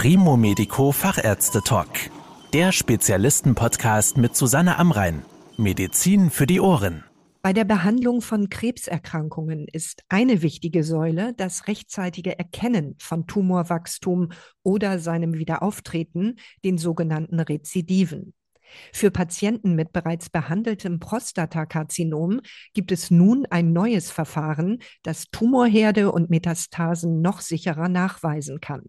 Primo Medico Fachärzte Talk. Der Spezialisten-Podcast mit Susanne Amrein. Medizin für die Ohren. Bei der Behandlung von Krebserkrankungen ist eine wichtige Säule das rechtzeitige Erkennen von Tumorwachstum oder seinem Wiederauftreten, den sogenannten Rezidiven. Für Patienten mit bereits behandeltem Prostatakarzinom gibt es nun ein neues Verfahren, das Tumorherde und Metastasen noch sicherer nachweisen kann.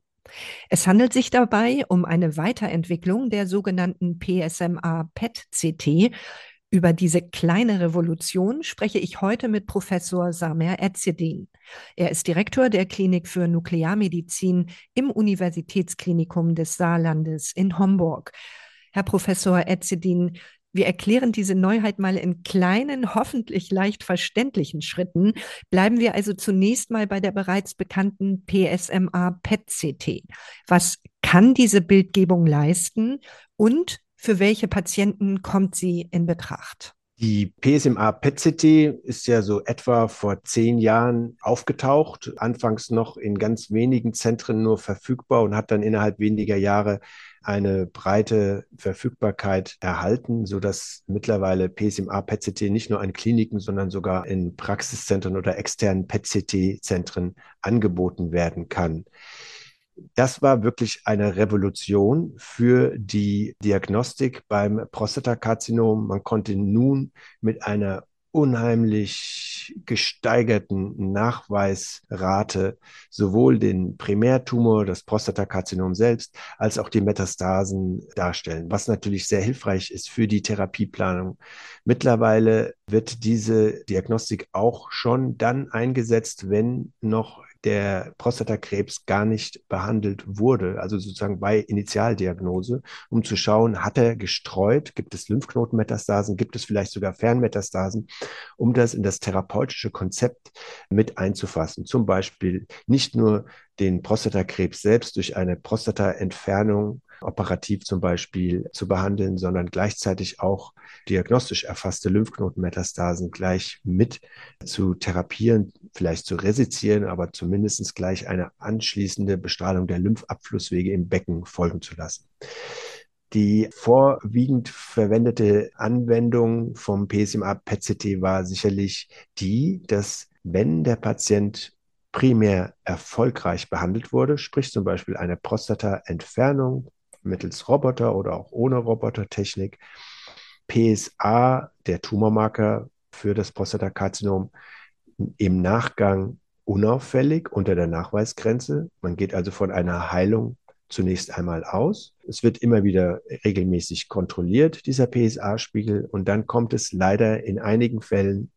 Es handelt sich dabei um eine Weiterentwicklung der sogenannten PSMA-PET-CT. Über diese kleine Revolution spreche ich heute mit Professor Samer Ezzedin. Er ist Direktor der Klinik für Nuklearmedizin im Universitätsklinikum des Saarlandes in Homburg. Herr Professor Etzedin, wir erklären diese Neuheit mal in kleinen, hoffentlich leicht verständlichen Schritten. Bleiben wir also zunächst mal bei der bereits bekannten PSMA-PET-CT. Was kann diese Bildgebung leisten und für welche Patienten kommt sie in Betracht? Die PSMA PET-CT ist ja so etwa vor zehn Jahren aufgetaucht, anfangs noch in ganz wenigen Zentren nur verfügbar und hat dann innerhalb weniger Jahre eine breite Verfügbarkeit erhalten, so dass mittlerweile PSMA PET-CT nicht nur an Kliniken, sondern sogar in Praxiszentren oder externen PET-CT-Zentren angeboten werden kann das war wirklich eine Revolution für die Diagnostik beim Prostatakarzinom. Man konnte nun mit einer unheimlich gesteigerten Nachweisrate sowohl den Primärtumor, das Prostatakarzinom selbst, als auch die Metastasen darstellen, was natürlich sehr hilfreich ist für die Therapieplanung. Mittlerweile wird diese Diagnostik auch schon dann eingesetzt, wenn noch der Prostatakrebs gar nicht behandelt wurde, also sozusagen bei Initialdiagnose, um zu schauen, hat er gestreut, gibt es Lymphknotenmetastasen, gibt es vielleicht sogar Fernmetastasen, um das in das therapeutische Konzept mit einzufassen. Zum Beispiel nicht nur den Prostatakrebs selbst durch eine Prostataentfernung operativ zum Beispiel zu behandeln, sondern gleichzeitig auch diagnostisch erfasste Lymphknotenmetastasen gleich mit zu therapieren, vielleicht zu resizieren, aber zumindest gleich eine anschließende Bestrahlung der Lymphabflusswege im Becken folgen zu lassen. Die vorwiegend verwendete Anwendung vom PSMA PET-CT war sicherlich die, dass wenn der Patient primär erfolgreich behandelt wurde, sprich zum Beispiel eine Prostataentfernung mittels Roboter oder auch ohne Robotertechnik. PSA, der Tumormarker für das Prostatakarzinom, im Nachgang unauffällig unter der Nachweisgrenze. Man geht also von einer Heilung zunächst einmal aus. Es wird immer wieder regelmäßig kontrolliert, dieser PSA-Spiegel, und dann kommt es leider in einigen Fällen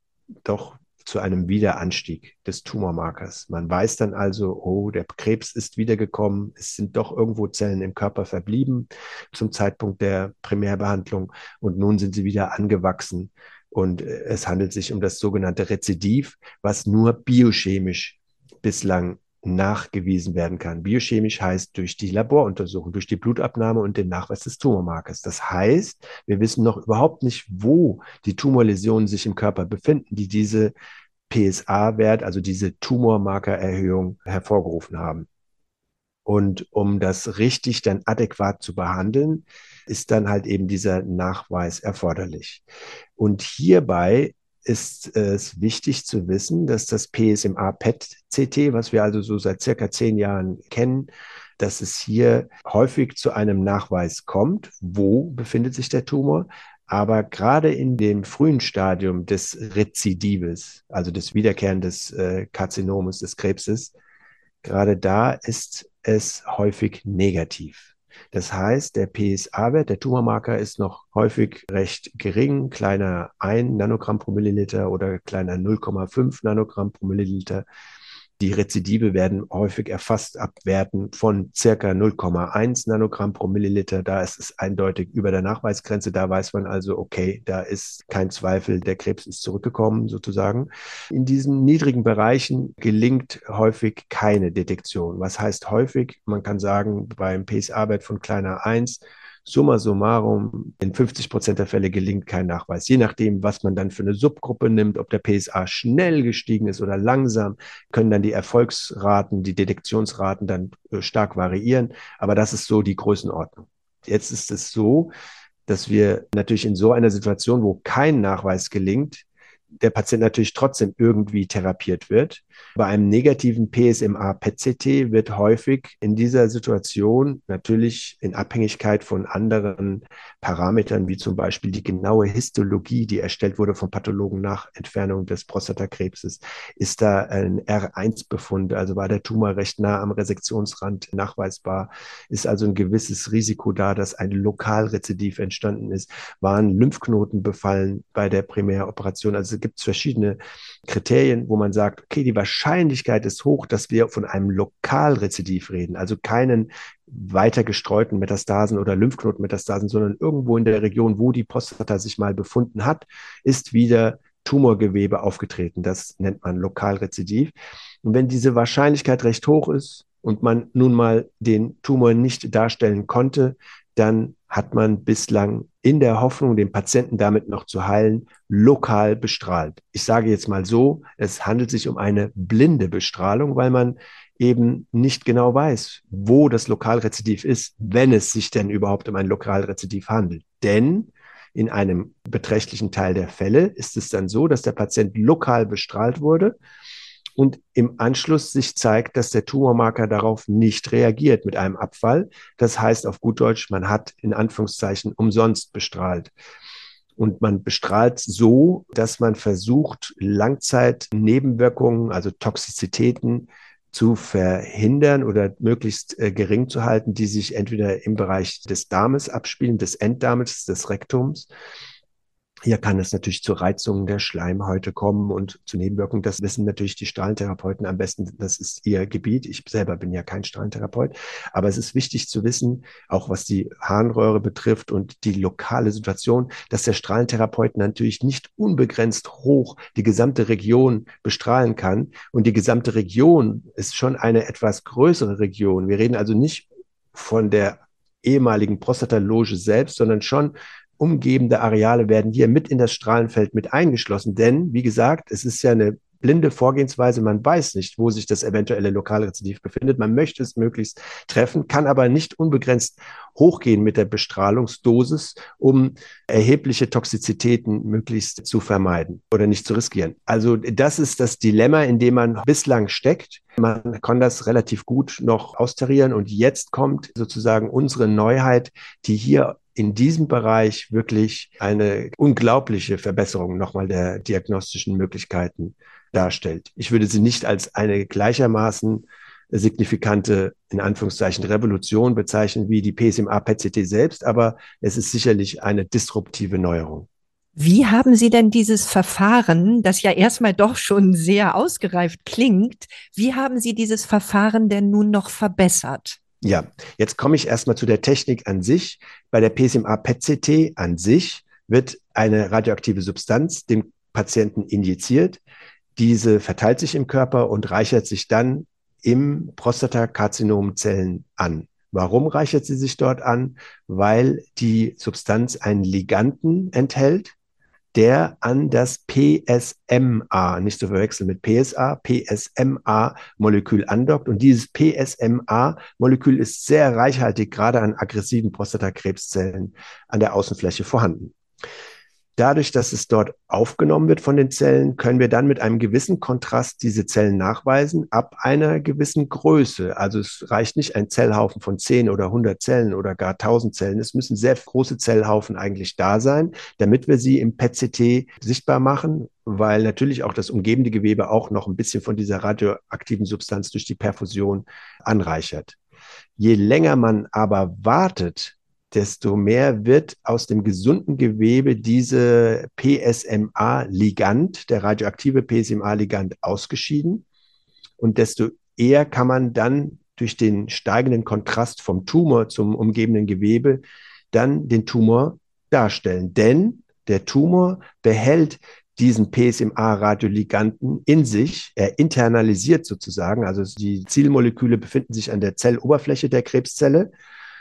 doch zu einem Wiederanstieg des Tumormarkers. Man weiß dann also, oh, der Krebs ist wiedergekommen, es sind doch irgendwo Zellen im Körper verblieben zum Zeitpunkt der Primärbehandlung und nun sind sie wieder angewachsen. Und äh, es handelt sich um das sogenannte Rezidiv, was nur biochemisch bislang nachgewiesen werden kann. Biochemisch heißt durch die Laboruntersuchung, durch die Blutabnahme und den Nachweis des Tumormarkers. Das heißt, wir wissen noch überhaupt nicht, wo die Tumorläsionen sich im Körper befinden, die diese PSA-Wert, also diese Tumormarkererhöhung hervorgerufen haben. Und um das richtig dann adäquat zu behandeln, ist dann halt eben dieser Nachweis erforderlich. Und hierbei ist es wichtig zu wissen, dass das PSMA-PET-CT, was wir also so seit circa zehn Jahren kennen, dass es hier häufig zu einem Nachweis kommt, wo befindet sich der Tumor. Aber gerade in dem frühen Stadium des Rezidives, also des Wiederkehren des äh, Karzinomes, des Krebses, gerade da ist es häufig negativ. Das heißt, der PSA-Wert, der Tumormarker, ist noch häufig recht gering, kleiner 1 Nanogramm pro Milliliter oder kleiner 0,5 Nanogramm pro Milliliter. Die Rezidive werden häufig erfasst ab Werten von circa 0,1 Nanogramm pro Milliliter. Da ist es eindeutig über der Nachweisgrenze. Da weiß man also, okay, da ist kein Zweifel, der Krebs ist zurückgekommen sozusagen. In diesen niedrigen Bereichen gelingt häufig keine Detektion. Was heißt häufig? Man kann sagen, beim PSA-Wert von kleiner 1 summa summarum, in 50 Prozent der Fälle gelingt kein Nachweis. Je nachdem, was man dann für eine Subgruppe nimmt, ob der PSA schnell gestiegen ist oder langsam, können dann die Erfolgsraten, die Detektionsraten dann äh, stark variieren. Aber das ist so die Größenordnung. Jetzt ist es so, dass wir natürlich in so einer Situation, wo kein Nachweis gelingt, der Patient natürlich trotzdem irgendwie therapiert wird. Bei einem negativen PSMA-PET-CT wird häufig in dieser Situation natürlich in Abhängigkeit von anderen Parametern, wie zum Beispiel die genaue Histologie, die erstellt wurde vom Pathologen nach Entfernung des Prostatakrebses, ist da ein R1-Befund, also war der Tumor recht nah am Resektionsrand nachweisbar, ist also ein gewisses Risiko da, dass ein Lokalrezidiv entstanden ist, waren Lymphknoten befallen bei der Primäroperation. Also gibt es verschiedene Kriterien, wo man sagt, okay, die Wahrscheinlichkeit ist hoch, dass wir von einem Lokalrezidiv reden, also keinen weiter gestreuten Metastasen oder Lymphknotenmetastasen, sondern irgendwo in der Region, wo die Prostata sich mal befunden hat, ist wieder Tumorgewebe aufgetreten. Das nennt man Lokalrezidiv. Und wenn diese Wahrscheinlichkeit recht hoch ist und man nun mal den Tumor nicht darstellen konnte, dann hat man bislang in der Hoffnung, den Patienten damit noch zu heilen, lokal bestrahlt. Ich sage jetzt mal so, es handelt sich um eine blinde Bestrahlung, weil man eben nicht genau weiß, wo das Lokalrezidiv ist, wenn es sich denn überhaupt um ein Lokalrezidiv handelt. Denn in einem beträchtlichen Teil der Fälle ist es dann so, dass der Patient lokal bestrahlt wurde und im Anschluss sich zeigt, dass der Tumormarker darauf nicht reagiert mit einem Abfall. Das heißt auf gut Deutsch, man hat in Anführungszeichen umsonst bestrahlt. Und man bestrahlt so, dass man versucht, Langzeitnebenwirkungen, also Toxizitäten zu verhindern oder möglichst äh, gering zu halten, die sich entweder im Bereich des Darmes abspielen, des Enddarmes, des Rektums hier kann es natürlich zu Reizungen der Schleimhäute kommen und zu Nebenwirkungen. Das wissen natürlich die Strahlentherapeuten am besten. Das ist ihr Gebiet. Ich selber bin ja kein Strahlentherapeut. Aber es ist wichtig zu wissen, auch was die Harnröhre betrifft und die lokale Situation, dass der Strahlentherapeut natürlich nicht unbegrenzt hoch die gesamte Region bestrahlen kann. Und die gesamte Region ist schon eine etwas größere Region. Wir reden also nicht von der ehemaligen Prostataloge selbst, sondern schon umgebende Areale werden hier mit in das Strahlenfeld mit eingeschlossen. Denn, wie gesagt, es ist ja eine blinde Vorgehensweise. Man weiß nicht, wo sich das eventuelle Lokalrezidiv befindet. Man möchte es möglichst treffen, kann aber nicht unbegrenzt hochgehen mit der Bestrahlungsdosis, um erhebliche Toxizitäten möglichst zu vermeiden oder nicht zu riskieren. Also das ist das Dilemma, in dem man bislang steckt. Man kann das relativ gut noch austarieren und jetzt kommt sozusagen unsere Neuheit, die hier in diesem Bereich wirklich eine unglaubliche Verbesserung nochmal der diagnostischen Möglichkeiten darstellt. Ich würde sie nicht als eine gleichermaßen signifikante, in Anführungszeichen, Revolution bezeichnen wie die PSMA-PET-CT selbst, aber es ist sicherlich eine disruptive Neuerung. Wie haben Sie denn dieses Verfahren, das ja erstmal doch schon sehr ausgereift klingt, wie haben Sie dieses Verfahren denn nun noch verbessert? Ja, jetzt komme ich erstmal zu der Technik an sich. Bei der PSMA-PET-CT an sich wird eine radioaktive Substanz dem Patienten injiziert. Diese verteilt sich im Körper und reichert sich dann im Prostatakarzinomzellen an. Warum reichert sie sich dort an? Weil die Substanz einen Liganten enthält, der an das PSMA, nicht zu verwechseln mit PSA, PSMA-Molekül andockt. Und dieses PSMA-Molekül ist sehr reichhaltig, gerade an aggressiven Prostatakrebszellen an der Außenfläche vorhanden. Dadurch, dass es dort aufgenommen wird von den Zellen, können wir dann mit einem gewissen Kontrast diese Zellen nachweisen ab einer gewissen Größe. Also es reicht nicht ein Zellhaufen von 10 oder 100 Zellen oder gar 1000 Zellen. Es müssen sehr große Zellhaufen eigentlich da sein, damit wir sie im PET-CT sichtbar machen, weil natürlich auch das umgebende Gewebe auch noch ein bisschen von dieser radioaktiven Substanz durch die Perfusion anreichert. Je länger man aber wartet, desto mehr wird aus dem gesunden Gewebe diese PSMA-Ligand, der radioaktive PSMA-Ligand, ausgeschieden. Und desto eher kann man dann durch den steigenden Kontrast vom Tumor zum umgebenden Gewebe dann den Tumor darstellen. Denn der Tumor behält diesen PSMA-Radioliganten in sich. Er internalisiert sozusagen, also die Zielmoleküle befinden sich an der Zelloberfläche der Krebszelle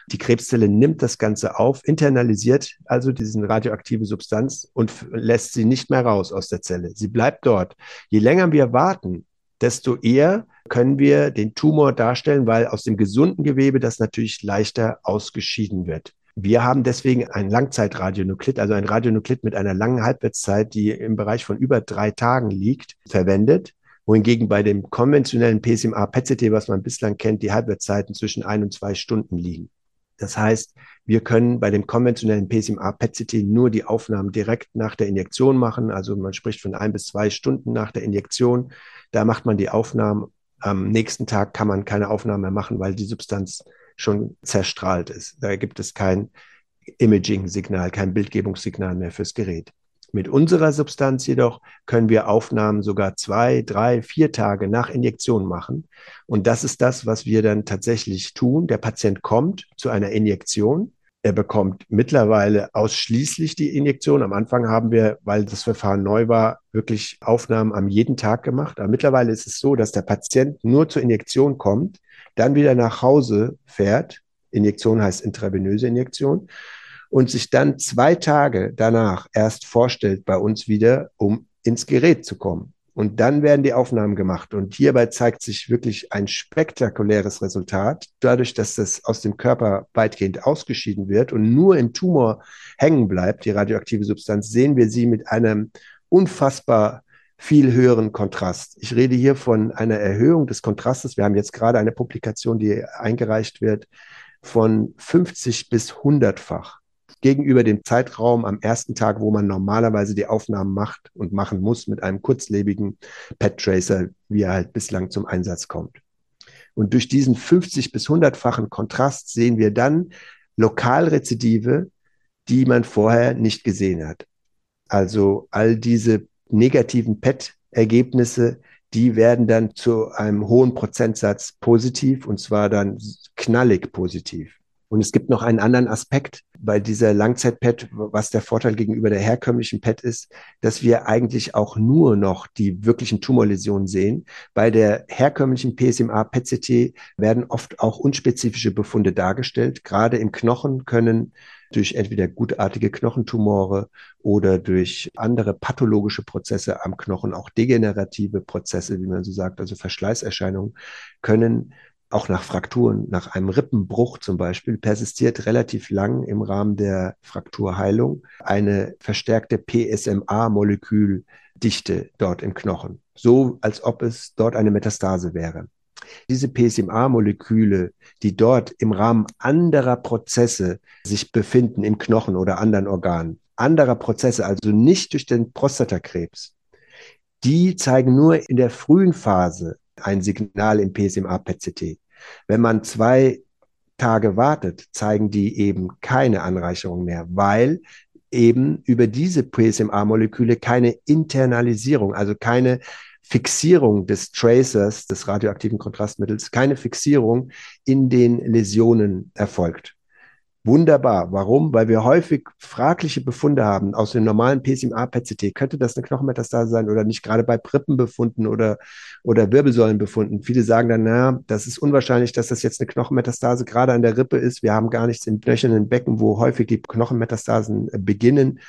Die Krebszelle nimmt das Ganze auf, internalisiert also diese radioaktive Substanz und lässt sie nicht mehr raus aus der Zelle. Sie bleibt dort. Je länger wir warten, desto eher können wir den Tumor darstellen, weil aus dem gesunden Gewebe das natürlich leichter ausgeschieden wird. Wir haben deswegen ein Langzeitradionuklid, also ein Radionuklid mit einer langen Halbwertszeit, die im Bereich von über drei Tagen liegt, verwendet wohingegen bei dem konventionellen PSMA-PET-CT, was man bislang kennt, die Halbwertszeiten zwischen ein und zwei Stunden liegen. Das heißt, wir können bei dem konventionellen PSMA-PET-CT nur die Aufnahmen direkt nach der Injektion machen. Also man spricht von ein bis zwei Stunden nach der Injektion. Da macht man die Aufnahmen. Am nächsten Tag kann man keine Aufnahmen mehr machen, weil die Substanz schon zerstrahlt ist. Da gibt es kein Imaging-Signal, kein Bildgebungssignal mehr fürs Gerät. Mit unserer Substanz jedoch können wir Aufnahmen sogar zwei, drei, vier Tage nach Injektion machen. Und das ist das, was wir dann tatsächlich tun. Der Patient kommt zu einer Injektion. Er bekommt mittlerweile ausschließlich die Injektion. Am Anfang haben wir, weil das Verfahren neu war, wirklich Aufnahmen am jeden Tag gemacht. Aber mittlerweile ist es so, dass der Patient nur zur Injektion kommt, dann wieder nach Hause fährt. Injektion heißt intravenöse Injektion und sich dann zwei Tage danach erst vorstellt bei uns wieder, um ins Gerät zu kommen. Und dann werden die Aufnahmen gemacht. Und hierbei zeigt sich wirklich ein spektakuläres Resultat. Dadurch, dass das aus dem Körper weitgehend ausgeschieden wird und nur im Tumor hängen bleibt, die radioaktive Substanz, sehen wir sie mit einem unfassbar viel höheren Kontrast. Ich rede hier von einer Erhöhung des Kontrastes. Wir haben jetzt gerade eine Publikation, die eingereicht wird, von 50 bis 100-fach gegenüber dem Zeitraum am ersten Tag, wo man normalerweise die Aufnahmen macht und machen muss mit einem kurzlebigen PET-Tracer, wie er halt bislang zum Einsatz kommt. Und durch diesen 50 bis 100-fachen Kontrast sehen wir dann Lokalrezidive, die man vorher nicht gesehen hat. Also all diese negativen PET-Ergebnisse, die werden dann zu einem hohen Prozentsatz positiv und zwar dann knallig positiv. Und es gibt noch einen anderen Aspekt bei dieser Langzeit-PET, was der Vorteil gegenüber der herkömmlichen PET ist, dass wir eigentlich auch nur noch die wirklichen Tumorläsionen sehen. Bei der herkömmlichen PSMA-PET-CT werden oft auch unspezifische Befunde dargestellt. Gerade im Knochen können durch entweder gutartige Knochentumore oder durch andere pathologische Prozesse am Knochen, auch degenerative Prozesse, wie man so sagt, also Verschleißerscheinungen, können auch nach Frakturen, nach einem Rippenbruch zum Beispiel, persistiert relativ lang im Rahmen der Frakturheilung eine verstärkte PSMA-Moleküldichte dort im Knochen. So, als ob es dort eine Metastase wäre. Diese PSMA-Moleküle, die dort im Rahmen anderer Prozesse sich befinden im Knochen oder anderen Organen, anderer Prozesse, also nicht durch den Prostatakrebs, die zeigen nur in der frühen Phase ein Signal im PSMA-PET-CT. Wenn man zwei Tage wartet, zeigen die eben keine Anreicherung mehr, weil eben über diese PSMA-Moleküle keine Internalisierung, also keine Fixierung des Tracers, des radioaktiven Kontrastmittels, keine Fixierung in den Läsionen erfolgt. Wunderbar. Warum? Weil wir häufig fragliche Befunde haben aus dem normalen PSMA-PET-CT. Könnte das eine Knochenmetastase sein oder nicht? Gerade bei Prippenbefunden oder, oder Wirbelsäulenbefunden. Viele sagen dann, na, das ist unwahrscheinlich, dass das jetzt eine Knochenmetastase gerade an der Rippe ist. Wir haben gar nichts im knöchernen Becken, wo häufig die Knochenmetastasen äh, beginnen.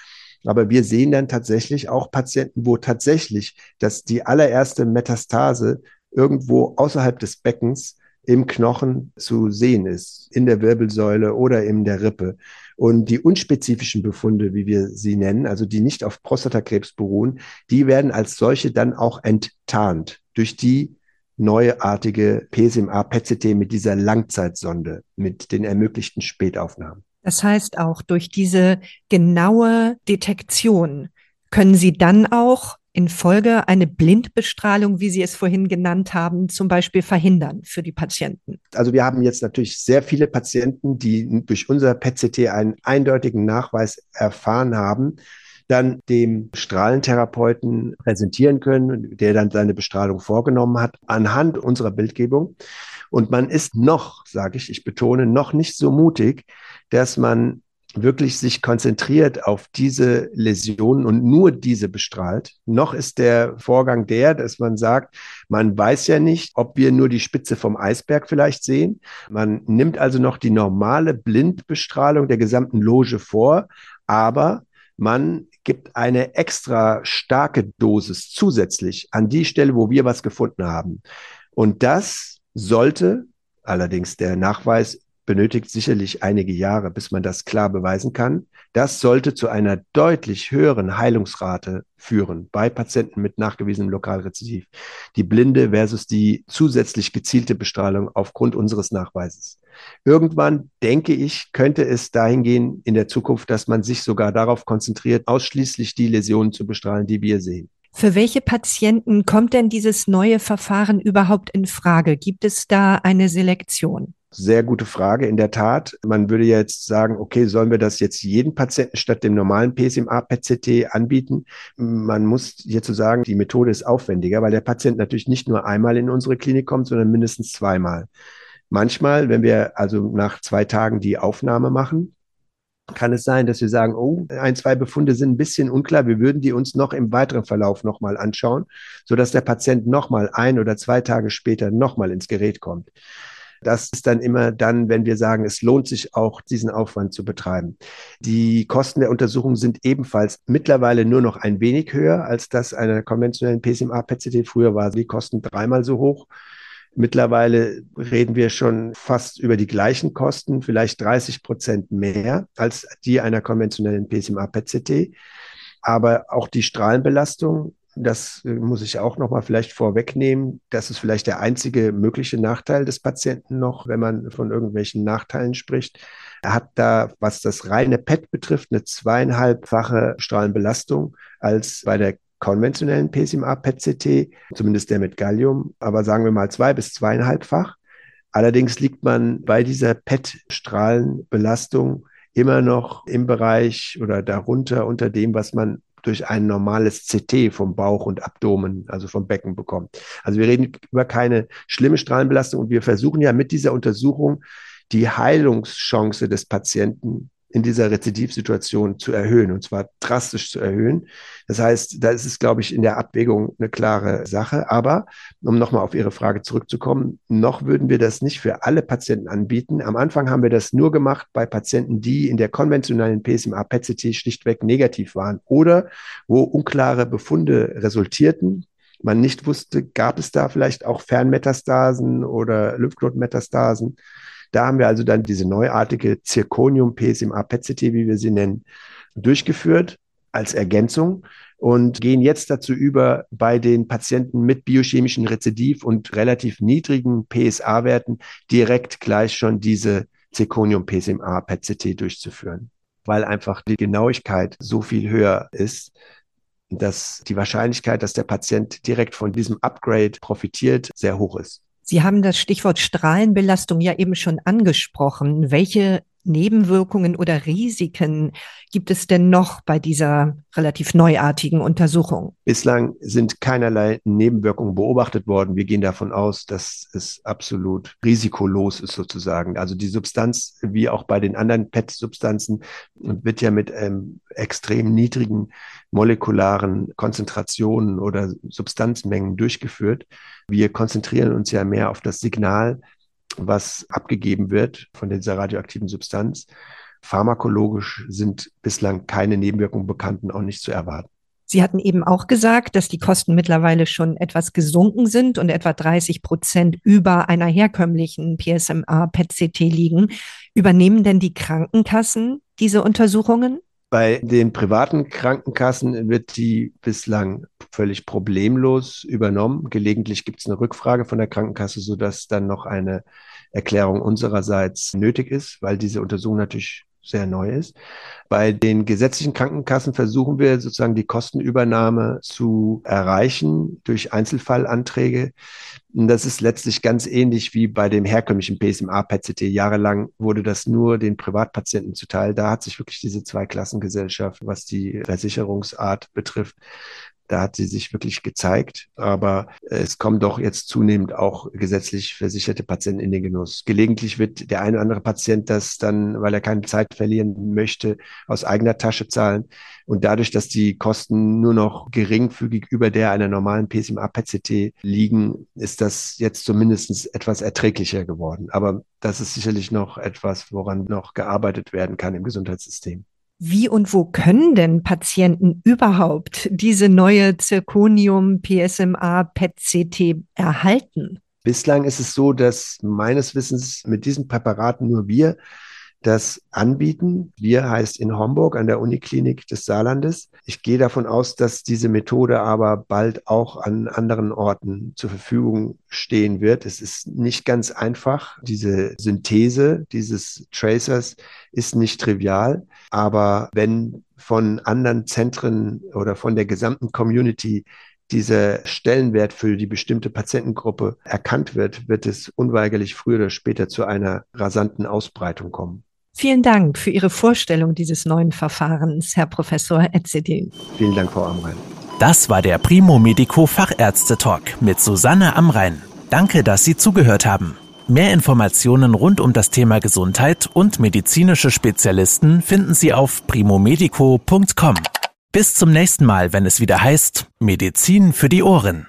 Aber wir sehen dann tatsächlich auch Patienten, wo tatsächlich dass die allererste Metastase irgendwo außerhalb des Beckens im Knochen zu sehen ist, in der Wirbelsäule oder in der Rippe. Und die unspezifischen Befunde, wie wir sie nennen, also die nicht auf Prostatakrebs beruhen, die werden als solche dann auch enttarnt durch die neuartige PSMA-PET-CT mit dieser Langzeitsonde, mit den ermöglichten Spätaufnahmen. Das heißt auch durch diese genaue Detektion können Sie dann auch in Folge eine Blindbestrahlung, wie Sie es vorhin genannt haben, zum Beispiel verhindern für die Patienten? Also wir haben jetzt natürlich sehr viele Patienten, die durch unser PET-CT einen eindeutigen Nachweis erfahren haben, dann dem Strahlentherapeuten präsentieren können, der dann seine Bestrahlung vorgenommen hat, anhand unserer Bildgebung. Und man ist noch, sage ich, ich betone, noch nicht so mutig, dass man wirklich sich konzentriert auf diese Läsionen und nur diese bestrahlt. Noch ist der Vorgang der, dass man sagt, man weiß ja nicht, ob wir nur die Spitze vom Eisberg vielleicht sehen. Man nimmt also noch die normale Blindbestrahlung der gesamten Loge vor, aber man gibt eine extra starke Dosis zusätzlich an die Stelle, wo wir was gefunden haben. Und das sollte allerdings der Nachweis benötigt sicherlich einige Jahre, bis man das klar beweisen kann. Das sollte zu einer deutlich höheren Heilungsrate führen bei Patienten mit nachgewiesenem Lokalrezidiv. Die blinde versus die zusätzlich gezielte Bestrahlung aufgrund unseres Nachweises. Irgendwann, denke ich, könnte es dahin gehen in der Zukunft, dass man sich sogar darauf konzentriert, ausschließlich die Läsionen zu bestrahlen, die wir sehen. Für welche Patienten kommt denn dieses neue Verfahren überhaupt in Frage? Gibt es da eine Selektion? Sehr gute Frage, in der Tat. Man würde jetzt sagen, okay, sollen wir das jetzt jeden Patienten statt dem normalen PSMA-PET-CT anbieten? Man muss hierzu sagen, die Methode ist aufwendiger, weil der Patient natürlich nicht nur einmal in unsere Klinik kommt, sondern mindestens zweimal. Manchmal, wenn wir also nach zwei Tagen die Aufnahme machen, kann es sein, dass wir sagen, oh, ein, zwei Befunde sind ein bisschen unklar. Wir würden die uns noch im weiteren Verlauf nochmal anschauen, sodass der Patient nochmal ein oder zwei Tage später nochmal ins Gerät kommt. Das ist dann immer dann, wenn wir sagen, es lohnt sich auch, diesen Aufwand zu betreiben. Die Kosten der Untersuchung sind ebenfalls mittlerweile nur noch ein wenig höher als das einer konventionellen PSMA-PCT. Früher war die Kosten dreimal so hoch. Mittlerweile reden wir schon fast über die gleichen Kosten, vielleicht 30 Prozent mehr als die einer konventionellen PSMA-PCT. Aber auch die Strahlenbelastung das äh, muss ich auch noch mal vielleicht vorwegnehmen. Das ist vielleicht der einzige mögliche Nachteil des Patienten noch, wenn man von irgendwelchen Nachteilen spricht. Er hat da, was das reine PET betrifft, eine zweieinhalbfache Strahlenbelastung als bei der konventionellen PSMA-PET-CT, zumindest der mit Gallium, aber sagen wir mal zwei bis zweieinhalbfach. Allerdings liegt man bei dieser PET-Strahlenbelastung immer noch im Bereich oder darunter unter dem, was man durch ein normales CT vom Bauch und Abdomen, also vom Becken bekommt. Also wir reden über keine schlimme Strahlenbelastung und wir versuchen ja mit dieser Untersuchung die Heilungschance des Patienten in dieser Rezidivsituation zu erhöhen und zwar drastisch zu erhöhen. Das heißt, da ist es, glaube ich, in der Abwägung eine klare Sache. Aber um nochmal auf Ihre Frage zurückzukommen, noch würden wir das nicht für alle Patienten anbieten. Am Anfang haben wir das nur gemacht bei Patienten, die in der konventionellen PSMA-PET-CT schlichtweg negativ waren oder wo unklare Befunde resultierten man nicht wusste, gab es da vielleicht auch Fernmetastasen oder Lymphknotenmetastasen. Da haben wir also dann diese neuartige Zirconium PSMA PET-CT, wie wir sie nennen, durchgeführt als Ergänzung und gehen jetzt dazu über, bei den Patienten mit biochemischen Rezidiv und relativ niedrigen PSA-Werten direkt gleich schon diese Zirconium PSMA PET-CT durchzuführen, weil einfach die Genauigkeit so viel höher ist, dass die Wahrscheinlichkeit, dass der Patient direkt von diesem Upgrade profitiert, sehr hoch ist. Sie haben das Stichwort Strahlenbelastung ja eben schon angesprochen. Welche Nebenwirkungen oder Risiken gibt es denn noch bei dieser relativ neuartigen Untersuchung? Bislang sind keinerlei Nebenwirkungen beobachtet worden. Wir gehen davon aus, dass es absolut risikolos ist sozusagen. Also die Substanz, wie auch bei den anderen PET-Substanzen, wird ja mit ähm, extrem niedrigen molekularen Konzentrationen oder Substanzmengen durchgeführt. Wir konzentrieren uns ja mehr auf das Signal, was abgegeben wird von dieser radioaktiven Substanz. Pharmakologisch sind bislang keine Nebenwirkungen bekannt und auch nicht zu erwarten. Sie hatten eben auch gesagt, dass die Kosten mittlerweile schon etwas gesunken sind und etwa 30 Prozent über einer herkömmlichen PSMA-PET-CT liegen. Übernehmen denn die Krankenkassen diese Untersuchungen? Bei den privaten Krankenkassen wird die bislang völlig problemlos übernommen. Gelegentlich gibt es eine Rückfrage von der Krankenkasse, sodass dann noch eine Erklärung unsererseits nötig ist, weil diese Untersuchung natürlich sehr neu ist. Bei den gesetzlichen Krankenkassen versuchen wir sozusagen die Kostenübernahme zu erreichen durch Einzelfallanträge. Das ist letztlich ganz ähnlich wie bei dem herkömmlichen PSMA-PET-CT. Jahrelang wurde das nur den Privatpatienten zuteil. Da hat sich wirklich diese Zweiklassengesellschaft, was die Versicherungsart betrifft, Da hat sie sich wirklich gezeigt. Aber es kommen doch jetzt zunehmend auch gesetzlich versicherte Patienten in den Genuss. Gelegentlich wird der eine oder andere Patient das dann, weil er keine Zeit verlieren möchte, aus eigener Tasche zahlen. Und dadurch, dass die Kosten nur noch geringfügig über der einer normalen PSMA-PCT liegen, ist das jetzt zumindest etwas erträglicher geworden. Aber das ist sicherlich noch etwas, woran noch gearbeitet werden kann im Gesundheitssystem. Wie und wo können denn Patienten überhaupt diese neue Zirconium PSMA PET-CT erhalten? Bislang ist es so, dass meines Wissens mit diesen Präparaten nur wir das anbieten. Wir heißt in Homburg an der Uniklinik des Saarlandes. Ich gehe davon aus, dass diese Methode aber bald auch an anderen Orten zur Verfügung stehen wird. Es ist nicht ganz einfach. Diese Synthese dieses Tracers ist nicht trivial. Aber wenn von anderen Zentren oder von der gesamten Community dieser Stellenwert für die bestimmte Patientengruppe erkannt wird, wird es unweigerlich früher oder später zu einer rasanten Ausbreitung kommen. Vielen Dank für Ihre Vorstellung dieses neuen Verfahrens, Herr Professor Etzedin. Vielen Dank, Frau Amrein. Das war der Primo Medico Fachärzte Talk mit Susanne Amrein. Danke, dass Sie zugehört haben. Mehr Informationen rund um das Thema Gesundheit und medizinische Spezialisten finden Sie auf primomedico.com. Bis zum nächsten Mal, wenn es wieder heißt Medizin für die Ohren.